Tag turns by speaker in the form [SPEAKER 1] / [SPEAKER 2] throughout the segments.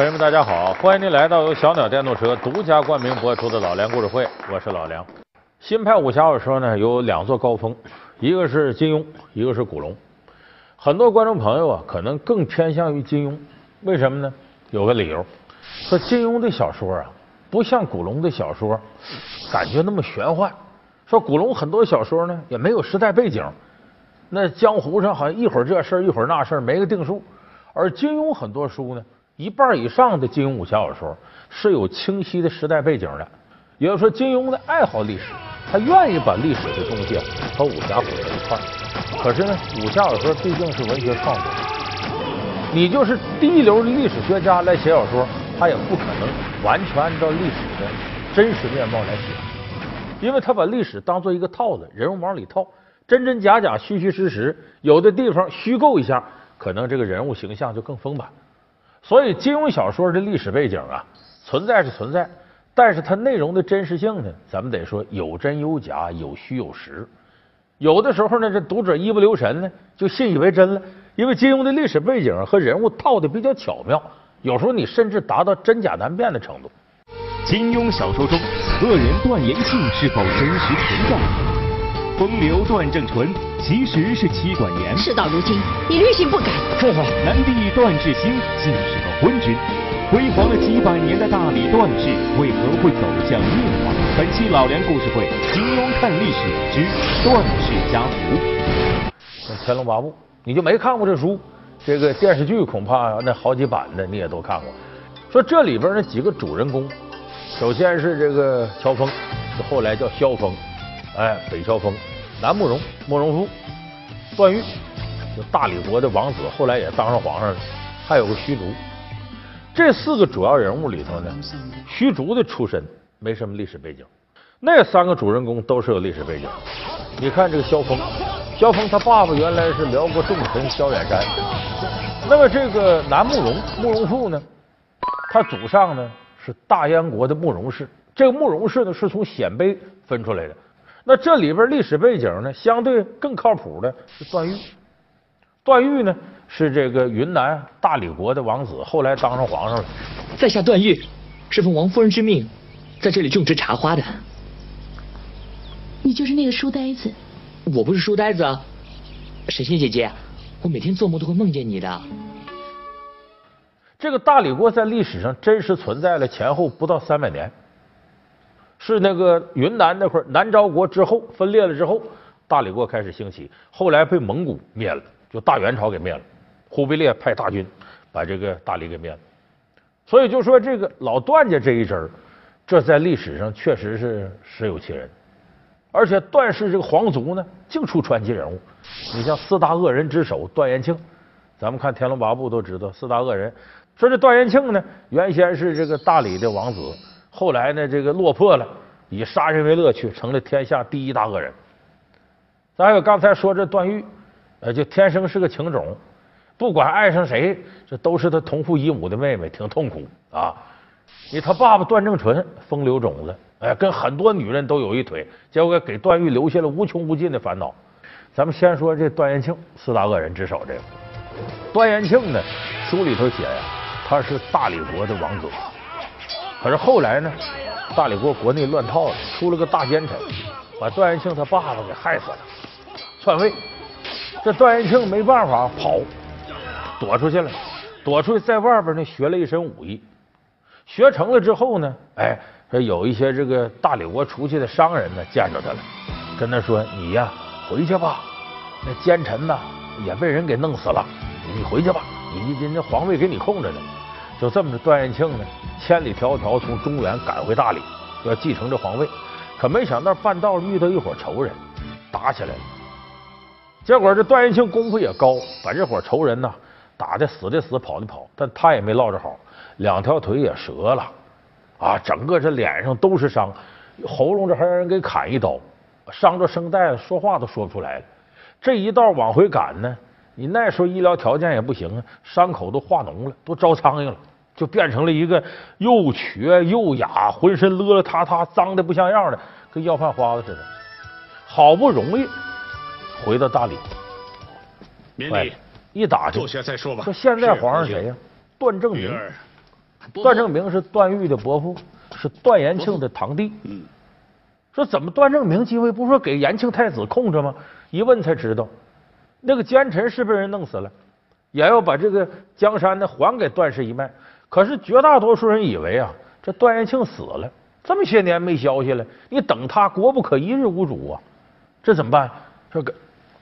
[SPEAKER 1] 朋友们，大家好！欢迎您来到由小鸟电动车独家冠名播出的老梁故事会，我是老梁。新派武侠小说呢有两座高峰，一个是金庸，一个是古龙。很多观众朋友啊，可能更偏向于金庸，为什么呢？有个理由，说金庸的小说啊，不像古龙的小说，感觉那么玄幻。说古龙很多小说呢，也没有时代背景，那江湖上好像一会儿这事儿一会儿那事儿，没个定数。而金庸很多书呢。一半以上的金庸武侠小说是有清晰的时代背景的，也就是说，金庸的爱好历史，他愿意把历史的东西和武侠混在一块。可是呢，武侠小说毕竟是文学创作，你就是第一流的历史学家来写小说，他也不可能完全按照历史的真实面貌来写，因为他把历史当做一个套子，人物往里套，真真假假，虚虚实实，有的地方虚构一下，可能这个人物形象就更丰满。所以，金庸小说的历史背景啊，存在是存在，但是它内容的真实性呢，咱们得说有真有假，有虚有实。有的时候呢，这读者一不留神呢，就信以为真了，因为金庸的历史背景和人物套的比较巧妙，有时候你甚至达到真假难辨的程度。
[SPEAKER 2] 金庸小说中，恶人段延庆是否真实存在？风流段正淳其实是妻管严。
[SPEAKER 3] 事到如今，你律性不改。
[SPEAKER 2] 呵呵，南帝段志兴竟是个昏君，辉煌了几百年的大理段氏为何会走向灭亡？本期老梁故事会，金庸看历史之段氏家族。
[SPEAKER 1] 《天龙八部》，你就没看过这书？这个电视剧恐怕那好几版的你也都看过。说这里边那几个主人公，首先是这个乔峰，后来叫萧峰，哎，北乔峰。南慕容，慕容复，段誉，就大理国的王子，后来也当上皇上了。还有个虚竹，这四个主要人物里头呢，虚竹的出身没什么历史背景，那三个主人公都是有历史背景。你看这个萧峰，萧峰他爸爸原来是辽国重臣萧远山。那么这个南慕容，慕容复呢，他祖上呢是大燕国的慕容氏，这个慕容氏呢是从鲜卑分出来的。那这里边历史背景呢，相对更靠谱的是段誉。段誉呢是这个云南大理国的王子，后来当上皇上了。
[SPEAKER 4] 在下段誉是奉王夫人之命，在这里种植茶花的。
[SPEAKER 3] 你就是那个书呆子？
[SPEAKER 4] 我不是书呆子啊，神仙姐姐，我每天做梦都会梦见你的。
[SPEAKER 1] 这个大理国在历史上真实存在了前后不到三百年。是那个云南那块南诏国之后分裂了之后，大理国开始兴起，后来被蒙古灭了，就大元朝给灭了。忽必烈派大军把这个大理给灭了。所以就说这个老段家这一支儿，这在历史上确实是实有其人。而且段氏这个皇族呢，净出传奇人物。你像四大恶人之首段延庆，咱们看《天龙八部》都知道四大恶人。说这段延庆呢，原先是这个大理的王子。后来呢，这个落魄了，以杀人为乐趣，成了天下第一大恶人。咱有刚才说这段誉，呃，就天生是个情种，不管爱上谁，这都是他同父异母的妹妹，挺痛苦啊。你他爸爸段正淳风流种子，哎，跟很多女人都有一腿，结果给段誉留下了无穷无尽的烦恼。咱们先说这段延庆，四大恶人之首这个段延庆呢，书里头写呀，他是大理国的王子。可是后来呢，大理国国内乱套了，出了个大奸臣，把段延庆他爸爸给害死了，篡位。这段延庆没办法跑，躲出去了，躲出去在外边呢学了一身武艺，学成了之后呢，哎，说有一些这个大理国出去的商人呢见着他了，跟他说：“你呀回去吧，那奸臣呐也被人给弄死了，你回去吧，你你那皇位给你控着呢。”就这么着，段延庆呢，千里迢迢从中原赶回大理，要继承这皇位。可没想到半道遇到一伙仇人，打起来了。结果这段延庆功夫也高，把这伙仇人呢打的死的死，跑的跑，但他也没落着好，两条腿也折了，啊，整个这脸上都是伤，喉咙这还让人给砍一刀，伤着声带，说话都说不出来了。这一道往回赶呢，你那时候医疗条件也不行啊，伤口都化脓了，都招苍蝇了。就变成了一个又瘸又哑、浑身邋邋遢遢、脏的不像样的，跟要饭花子似的。好不容易回到大理，
[SPEAKER 5] 免礼，
[SPEAKER 1] 一打听，
[SPEAKER 5] 坐下再说吧。
[SPEAKER 1] 说现在皇上谁呀？段正明。段正明是段誉的伯父，是段延庆的堂弟。嗯，说怎么段正明继位不说给延庆太子控着吗？一问才知道，那个奸臣是被人弄死了，也要把这个江山呢还给段氏一脉。可是绝大多数人以为啊，这段延庆死了，这么些年没消息了，你等他国不可一日无主啊，这怎么办？这个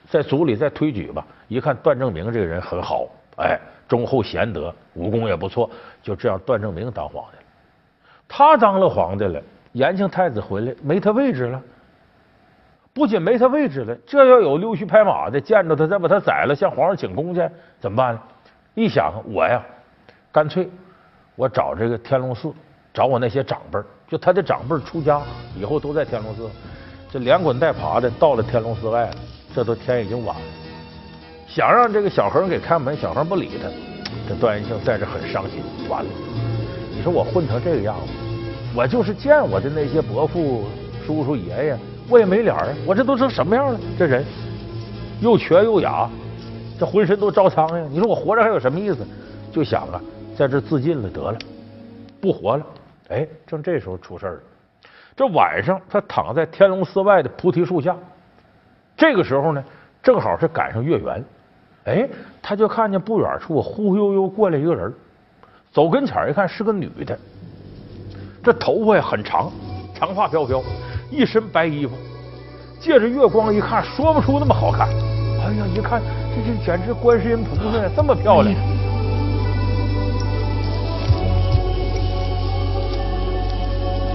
[SPEAKER 1] 在族里再推举吧。一看段正明这个人很好，哎，忠厚贤德，武功也不错，就这样段正明当皇帝了。他当了皇帝了，延庆太子回来没他位置了。不仅没他位置了，这要有溜须拍马的见着他再把他宰了，向皇上请功去，怎么办呢？一想我呀，干脆。我找这个天龙寺，找我那些长辈就他的长辈出家以后都在天龙寺，这连滚带爬的到了天龙寺外了，这都天已经晚了。想让这个小恒给开门，小恒不理他。这段延庆在这很伤心，完了，你说我混成这个样子，我就是见我的那些伯父、叔叔、爷爷，我也没脸啊！我这都成什么样了？这人又瘸又哑，这浑身都招苍蝇，你说我活着还有什么意思？就想啊。在这自尽了得了，不活了。哎，正这时候出事了。这晚上他躺在天龙寺外的菩提树下，这个时候呢，正好是赶上月圆。哎，他就看见不远处忽忽悠悠过来一个人，走跟前一看是个女的，这头发呀很长，长发飘飘，一身白衣服，借着月光一看，说不出那么好看。哎呀，一看这这简直观世音菩萨呀这么漂亮。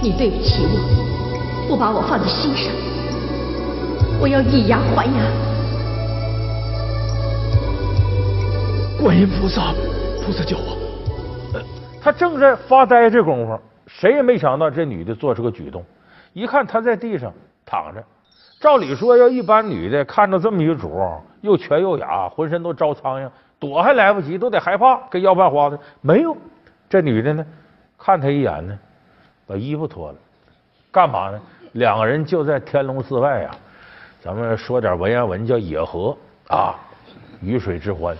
[SPEAKER 5] 你对不起我，不把我放在心上，我要以牙还牙。
[SPEAKER 6] 观音菩萨，菩萨救我！
[SPEAKER 1] 他正在发呆这功夫，谁也没想到这女的做出个举动。一看他在地上躺着，照理说要一般女的看着这么一主，又瘸又哑，浑身都招苍蝇，躲还来不及，都得害怕，跟要饭花子。没有，这女的呢，看他一眼呢。把衣服脱了，干嘛呢？两个人就在天龙寺外啊，咱们说点文言文，叫野合啊，鱼水之欢。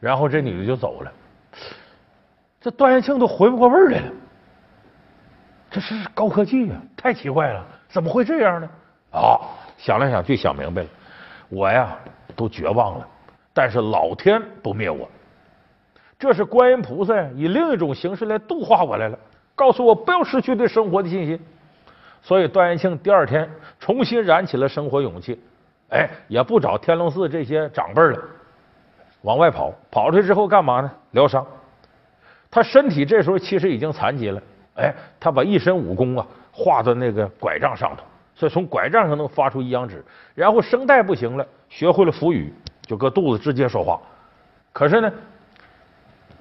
[SPEAKER 1] 然后这女的就走了，这段延庆都回不过味儿来了。这是高科技呀，太奇怪了，怎么会这样呢？啊，想来想去想明白了，我呀都绝望了，但是老天不灭我，这是观音菩萨以另一种形式来度化我来了。告诉我不要失去对生活的信心，所以段延庆第二天重新燃起了生活勇气，哎，也不找天龙寺这些长辈了，往外跑。跑出去之后干嘛呢？疗伤。他身体这时候其实已经残疾了，哎，他把一身武功啊画到那个拐杖上头，所以从拐杖上能发出一阳指。然后声带不行了，学会了腹语，就搁肚子直接说话。可是呢，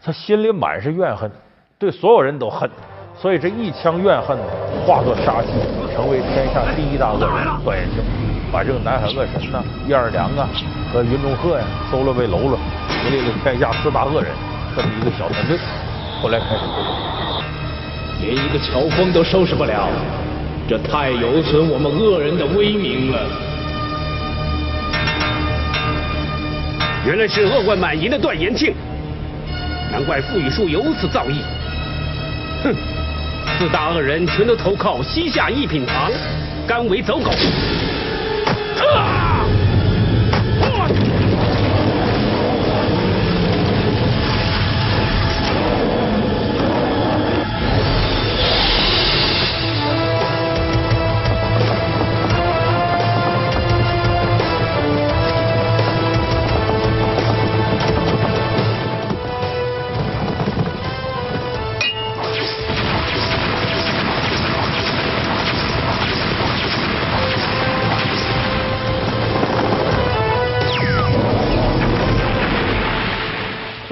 [SPEAKER 1] 他心里满是怨恨，对所有人都恨。所以这一腔怨恨化作杀气，成为天下第一大恶人段延庆，把这个南海恶神呐、燕二娘啊和云中鹤呀收了为喽啰，成立了天下四大恶人这么一个小团队。后来开始
[SPEAKER 6] 连一个乔峰都收拾不了，这太有损我们恶人的威名了。
[SPEAKER 7] 原来是恶贯满盈的段延庆，难怪傅雨树有此造诣。哼！四大恶人全都投靠西夏一品堂，甘为走狗。
[SPEAKER 1] 啊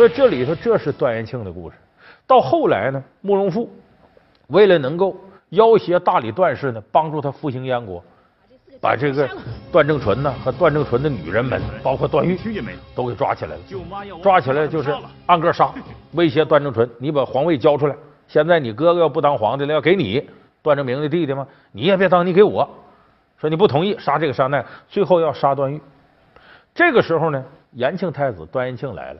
[SPEAKER 1] 以这里头这是段延庆的故事。到后来呢，慕容复为了能够要挟大理段氏呢，帮助他复兴燕国，把这个段正淳呢和段正淳的女人们，包括段誉，都给抓起来了。抓起来就是按个杀，威胁段正淳：“你把皇位交出来！现在你哥哥要不当皇帝了，要给你段正明的弟弟吗？你也别当，你给我。说你不同意，杀这个杀那，最后要杀段誉。这个时候呢，延庆太子段延庆来了。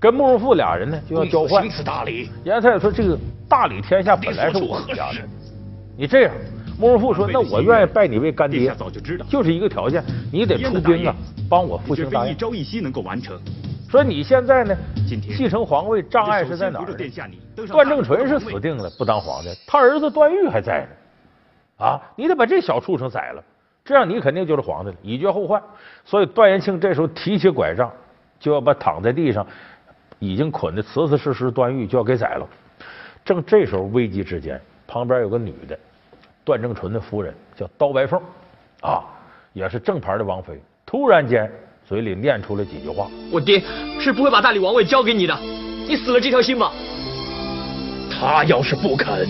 [SPEAKER 1] 跟慕容复俩人呢就要交换。
[SPEAKER 6] 行此大礼，
[SPEAKER 1] 严太说这个大理天下本来是我们家的，你这样，慕容复说那我愿意拜你为干爹，
[SPEAKER 2] 早就知道，
[SPEAKER 1] 就是一个条件，你得出兵啊，帮我复兴大业。
[SPEAKER 2] 一朝一夕能够完成。
[SPEAKER 1] 说你现在呢继承皇位障碍是在哪儿段正淳是死定了，不当皇帝，他儿子段誉还在呢。啊，你得把这小畜生宰了，这样你肯定就是皇帝了，以绝后患。所以段延庆这时候提起拐杖，就要把躺在地上已经捆得瓷瓷实实段誉就要给宰了。正这时候危机之间，旁边有个女的，段正淳的夫人叫刀白凤，啊，也是正牌的王妃，突然间嘴里念出了几句话。
[SPEAKER 4] 我爹是不会把大理王位交给你的，你死了这条心吧。
[SPEAKER 6] 他要是不肯，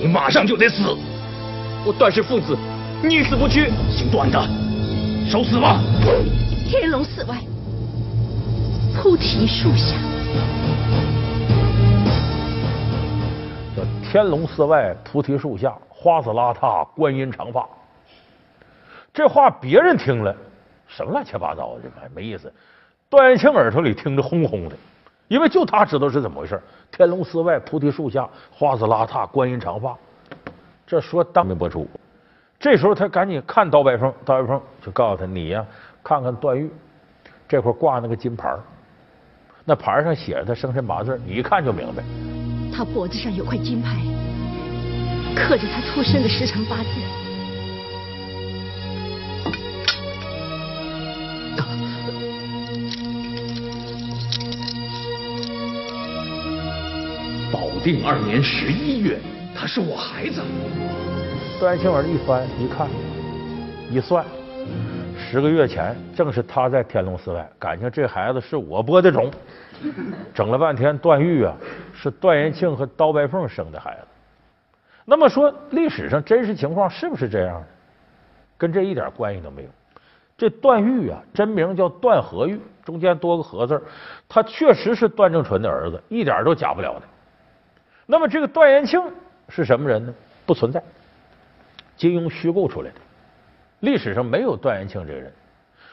[SPEAKER 6] 你马上就得死。
[SPEAKER 4] 我段氏父子宁死不屈。
[SPEAKER 6] 姓段的，受死吧！
[SPEAKER 5] 天龙寺外，菩提树下，
[SPEAKER 1] 叫天龙寺外菩提树下，花子邋遢，观音长发。这话别人听了，什么乱七八糟的，这玩意没意思。段延庆耳朵里听着轰轰的，因为就他知道是怎么回事。天龙寺外菩提树下，花子邋遢，观音长发。这说当面播出。这时候他赶紧看刀白凤，刀白凤就告诉他：“你呀、看看段誉这块挂那个金牌儿那牌上写着他生辰八字，你一看就明白。
[SPEAKER 5] 他脖子上有块金牌，刻着他出生的时辰八字。
[SPEAKER 6] 保定二年十一月，他是我孩子。
[SPEAKER 1] 段延庆耳朵一翻一看，一算，十个月前正是他在天龙寺外，感情这孩子是我播的种。整了半天，段誉啊是段延庆和刀白凤生的孩子。那么说，历史上真实情况是不是这样呢？跟这一点关系都没有。这段誉啊，真名叫段和誉，中间多个和字他确实是段正淳的儿子，一点都假不了的。那么这个段延庆是什么人呢？不存在，金庸虚构出来的。历史上没有段延庆这个人，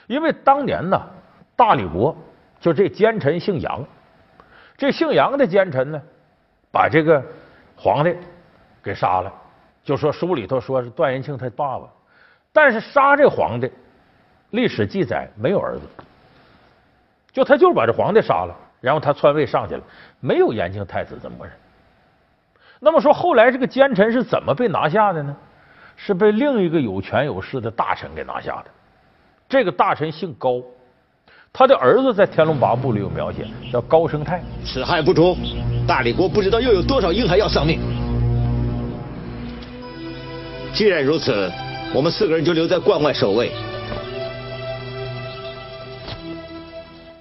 [SPEAKER 1] 因为当年呢，大理国就这奸臣姓杨，这姓杨的奸臣呢，把这个皇帝给杀了，就说书里头说是段延庆他爸爸，但是杀这皇帝，历史记载没有儿子，就他就是把这皇帝杀了，然后他篡位上去了，没有延庆太子这么个人。那么说后来这个奸臣是怎么被拿下的呢？是被另一个有权有势的大臣给拿下的。这个大臣姓高，他的儿子在《天龙八部》里有描写，叫高生泰。
[SPEAKER 8] 此害不除，大理国不知道又有多少婴孩要丧命。既然如此，我们四个人就留在关外守卫。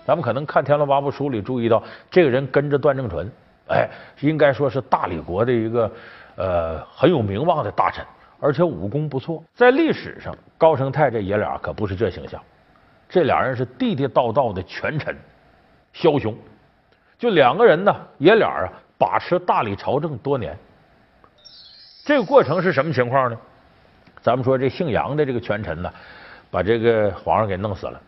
[SPEAKER 1] 咱们可能看《天龙八部》书里注意到，这个人跟着段正淳，哎，应该说是大理国的一个呃很有名望的大臣，而且武功不错。在历史上，高生泰这爷俩可不是这形象，这俩人是地地道道的权臣、枭雄。就两个人呢，爷俩啊把持大理朝政多年。这个过程是什么情况呢？咱们说这姓杨的这个权臣呢，把这个皇上给弄死了，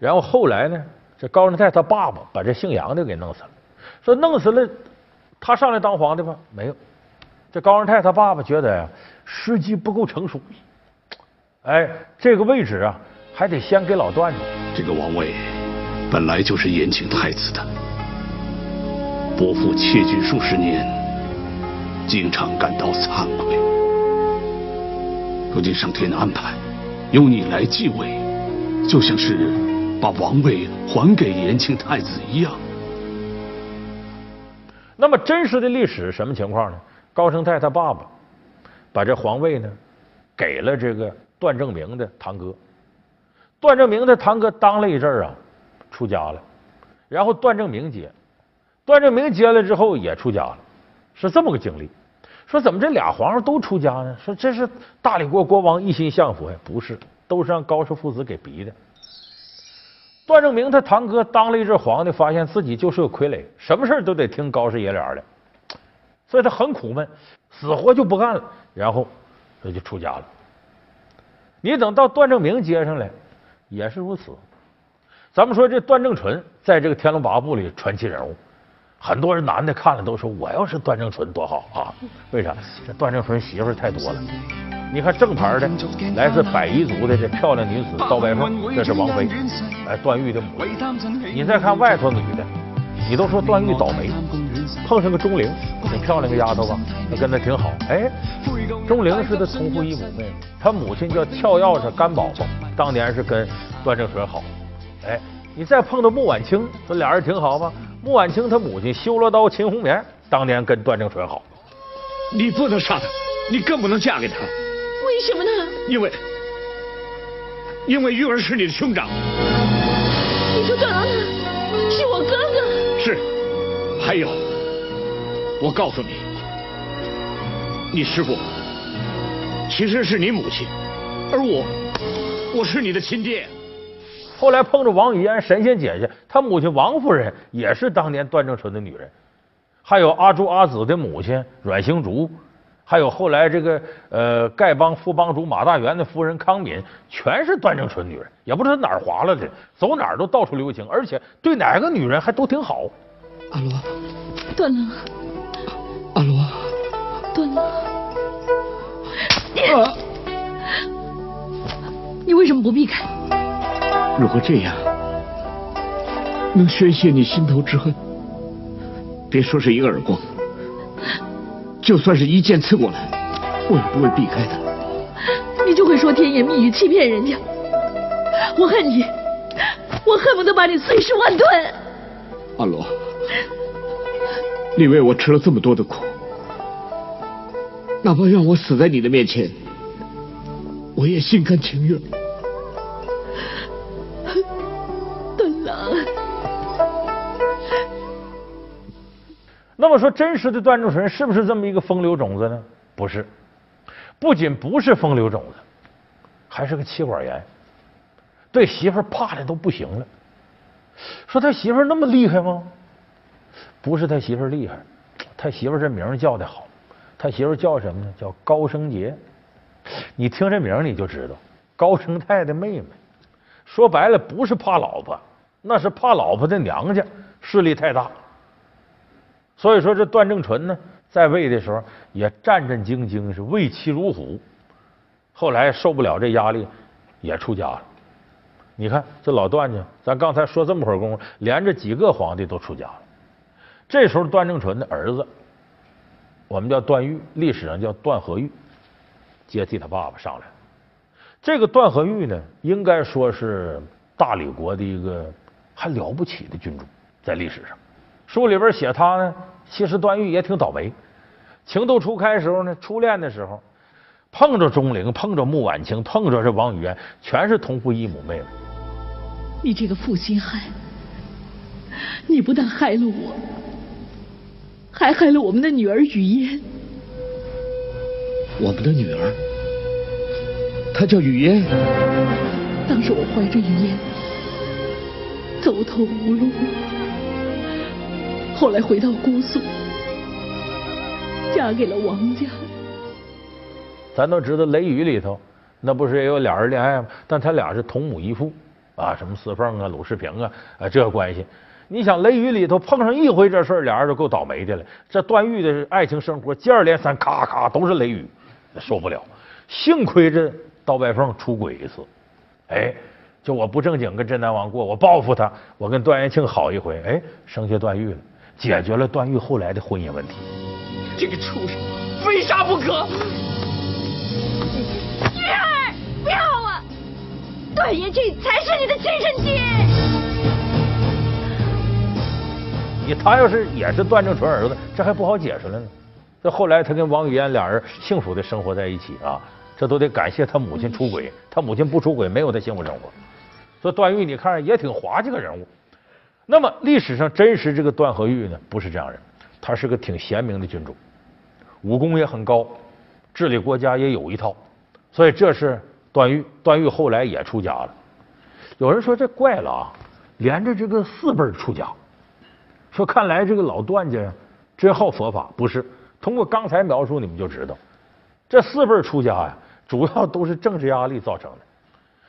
[SPEAKER 1] 然后后来呢？这高生泰他爸爸把这姓杨的给弄死了，说弄死了，他上来当皇帝吗？没有。这高生泰他爸爸觉得呀，时机不够成熟，哎，这个位置啊，还得先给老段呢。
[SPEAKER 6] 这个王位本来就是延庆太子的，伯父窃据数十年，经常感到惭愧。如今上天的安排，由你来继位，就像是把王位还给延庆太子一样。
[SPEAKER 1] 那么真实的历史什么情况呢？高生泰他爸爸把这皇位呢给了这个段正明的堂哥，段正明的堂哥当了一阵儿啊，出家了，然后段正明接，段正明接了之后也出家了，是这么个经历。说怎么这俩皇上都出家呢？说这是大理国国王一心向佛呀？不是，都是让高氏父子给逼的。段正明他堂哥当了一阵皇帝，发现自己就是个傀儡，什么事都得听高氏爷俩的，所以他很苦闷，死活就不干了，然后他就出家了。你等到段正明接上来，也是如此。咱们说这段正淳在这个《天龙八部》里传奇人物，很多人男的看了都说我要是段正淳多好啊！为啥？这段正淳媳妇太多了。你看正牌的，来自百夷族的这漂亮女子刀白凤，这是王妃，哎，段誉的母。你再看外头女的，你都说段誉倒霉，碰上个钟灵，挺漂亮个丫头吧，那跟她挺好。哎，钟灵是他同父异母妹妹，他母亲叫俏钥匙甘宝宝，当年是跟段正淳好。哎，你再碰到穆婉清，这俩人挺好吧？穆婉清她母亲修罗刀秦红棉，当年跟段正淳好。
[SPEAKER 7] 你不能杀他，你更不能嫁给他。
[SPEAKER 3] 为什么呢？
[SPEAKER 7] 因为，因为玉儿是你的兄长。
[SPEAKER 3] 你说段郎他是我哥哥。
[SPEAKER 7] 是，还有，我告诉你，你师父其实是你母亲，而我，我是你的亲爹。
[SPEAKER 1] 后来碰着王语嫣神仙姐姐，她母亲王夫人也是当年段正淳的女人，还有阿朱阿紫的母亲阮星竹。还有后来这个呃，丐帮副帮主马大元的夫人康敏，全是段正淳女人，也不知道哪儿划了的，走哪儿都到处留情，而且对哪个女人还都挺好。
[SPEAKER 7] 阿罗，
[SPEAKER 3] 段郎，
[SPEAKER 7] 阿罗，
[SPEAKER 3] 段郎，你为什么不避开？
[SPEAKER 7] 如果这样能宣泄你心头之恨，别说是一个耳光。就算是一剑刺过来，我也不会避开的。
[SPEAKER 3] 你就会说甜言蜜语欺骗人家，我恨你，我恨不得把你碎尸万段。
[SPEAKER 7] 阿罗，你为我吃了这么多的苦，哪怕让我死在你的面前，我也心甘情愿。
[SPEAKER 3] 段郎，
[SPEAKER 1] 那么说，真实的段正淳是不是这么一个风流种子呢？不是，不仅不是风流种子，还是个妻管严，对媳妇儿怕的都不行了。说他媳妇儿那么厉害吗？不是他媳妇厉害，他媳妇这名叫的好，他媳妇叫什么呢？叫高升杰。你听这名你就知道，高升泰的妹妹。说白了，不是怕老婆，那是怕老婆的娘家势力太大。所以说，这段正淳呢，在位的时候也战战兢兢，是畏妻如虎。后来受不了这压力，也出家了。你看这老段家，咱刚才说这么会儿功夫，连着几个皇帝都出家了。这时候，段正淳的儿子，我们叫段誉，历史上叫段和誉，接替他爸爸上来。这个段和誉呢，应该说是大理国的一个还了不起的君主，在历史上。书里边写他呢，其实段誉也挺倒霉。情窦初开时候呢，初恋的时候，碰着钟灵，碰着穆婉清，碰着这王语嫣，全是同父异母妹妹。
[SPEAKER 3] 你这个负心汉，你不但害了我，还害了我们的女儿雨嫣。
[SPEAKER 7] 我们的女儿，她叫雨嫣。
[SPEAKER 3] 当时我怀着雨嫣，走投无路。后来回到姑苏，嫁给了王家。
[SPEAKER 1] 咱都知道《雷雨》里头，那不是也有俩人恋爱吗？但他俩是同母异父啊，什么四凤啊、鲁世平啊，啊，这个关系。你想《雷雨》里头碰上一回这事儿，俩人就够倒霉的了。这段誉的爱情生活接二连三，咔咔都是雷雨，受不了。幸亏这刀白凤出轨一次，哎，就我不正经跟真南王过，我报复他，我跟段延庆好一回，哎，生下段誉了。解决了段誉后来的婚姻问题。
[SPEAKER 4] 这个畜生，非杀不可！
[SPEAKER 5] 玉儿，不要啊！段延庆才是你的亲生爹。
[SPEAKER 1] 你他要是也是段正淳儿子，这还不好解释了呢。这后来他跟王语嫣俩人幸福的生活在一起啊，这都得感谢他母亲出轨，他母亲不出轨，没有他幸福生活。所以段誉你看也挺滑稽个人物。那么历史上真实这个段和誉呢，不是这样人，他是个挺贤明的君主，武功也很高，治理国家也有一套，所以这是段誉。段誉后来也出家了。有人说这怪了啊，连着这个四辈出家，说看来这个老段家呀真好佛法。不是，通过刚才描述你们就知道，这四辈出家呀，主要都是政治压力造成的。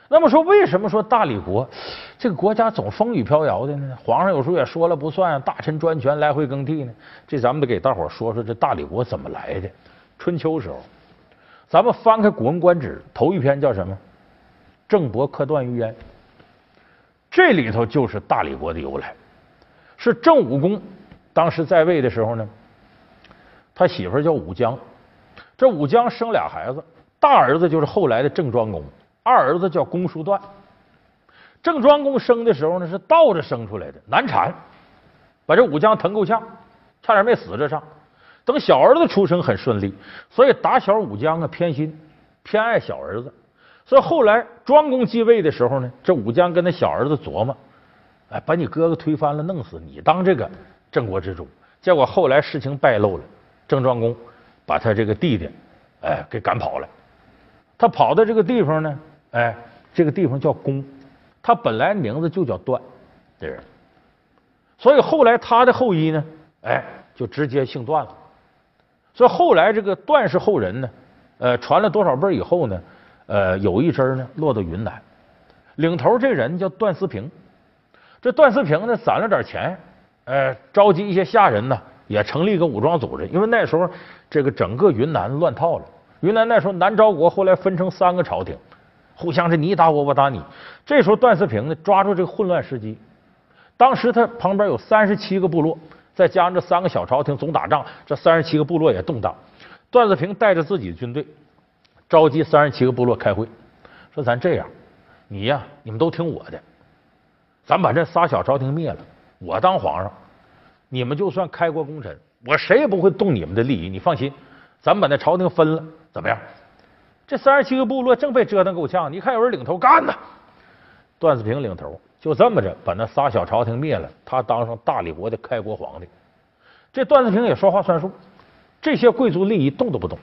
[SPEAKER 1] 那么说，为什么说大理国这个国家总风雨飘摇的呢？皇上有时候也说了不算，大臣专权，来回更替呢？这咱们得给大伙说说这大理国怎么来的。春秋时候，咱们翻开《古文观止》，头一篇叫什么？郑伯克段于鄢。这里头就是大理国的由来，是郑武公当时在位的时候呢，他媳妇叫武姜，这武姜生俩孩子，大儿子就是后来的郑庄公。二儿子叫公叔段，郑庄公生的时候呢是倒着生出来的，难产，把这武姜疼够呛，差点没死这上。等小儿子出生很顺利，所以打小武姜啊偏心，偏爱小儿子。所以后来庄公继位的时候呢，这武姜跟他小儿子琢磨，哎，把你哥哥推翻了，弄死你当这个郑国之主。结果后来事情败露了，郑庄公把他这个弟弟哎给赶跑了。他跑到这个地方呢。哎，这个地方叫公，他本来名字就叫段，这人，所以后来他的后裔呢，哎，就直接姓段了。所以后来这个段氏后人呢，呃，传了多少辈以后呢，呃，有一支呢落到云南，领头这人叫段思平。这段思平呢，攒了点钱，呃，召集一些下人呢，也成立一个武装组织。因为那时候这个整个云南乱套了，云南那时候南诏国后来分成三个朝廷。互相是你打我，我打你。这时候段思平呢，抓住这个混乱时机。当时他旁边有三十七个部落，再加上这三个小朝廷总打仗，这三十七个部落也动荡。段思平带着自己的军队，召集三十七个部落开会，说：“咱这样，你呀，你们都听我的，咱把这仨小朝廷灭了，我当皇上，你们就算开国功臣，我谁也不会动你们的利益。你放心，咱把那朝廷分了，怎么样？”这三十七个部落正被折腾够呛，你看有人领头干呢，段子平领头，就这么着把那仨小朝廷灭了，他当上大理国的开国皇帝。这段子平也说话算数，这些贵族利益动都不动。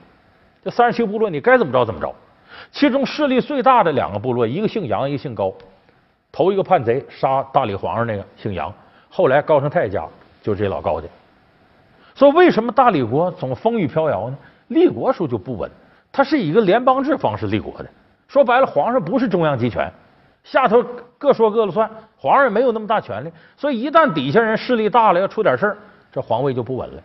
[SPEAKER 1] 这三十七个部落你该怎么着怎么着。其中势力最大的两个部落，一个姓杨，一个姓高。头一个叛贼杀大理皇上那个姓杨，后来高成泰家就是这老高家。所以为什么大理国总风雨飘摇呢？立国时候就不稳。他是以一个联邦制方式立国的，说白了，皇上不是中央集权，下头各说各的算，皇上也没有那么大权力，所以一旦底下人势力大了，要出点事儿，这皇位就不稳了。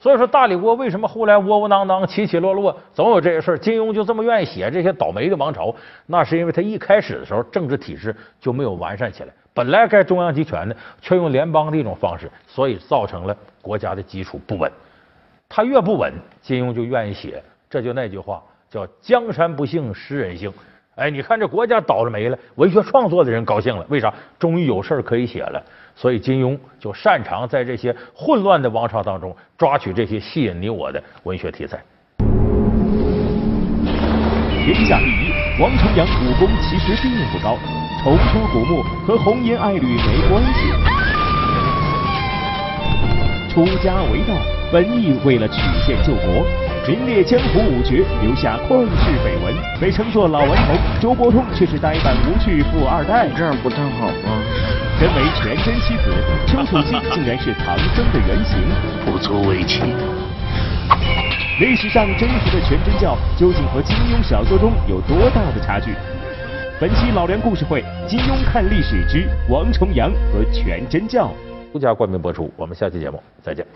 [SPEAKER 1] 所以说，大理国为什么后来窝窝囊囊、起起落落，总有这些事儿？金庸就这么愿意写这些倒霉的王朝，那是因为他一开始的时候政治体制就没有完善起来，本来该中央集权的，却用联邦的一种方式，所以造成了国家的基础不稳。他越不稳，金庸就愿意写。这就那句话叫“江山不幸诗人幸”。哎，你看这国家倒了霉了，文学创作的人高兴了，为啥？终于有事儿可以写了。所以金庸就擅长在这些混乱的王朝当中抓取这些吸引你我的文学题材。
[SPEAKER 2] 天下第一，王重阳武功其实并不高，重出古墓和红颜爱侣没关系。出家为道，本意为了曲线救国。名列江湖五绝，留下旷世绯闻。被称作老顽童，周伯通却是呆板无趣富二代。
[SPEAKER 9] 这样不太好吗？
[SPEAKER 2] 身为全真妻子，丘处机竟然是唐僧的原型，
[SPEAKER 6] 不足为奇。
[SPEAKER 2] 历史上真实的全真教究竟和金庸小说中有多大的差距？本期老梁故事会，金庸看历史之王重阳和全真教，
[SPEAKER 1] 独家冠名播出。我们下期节目再见。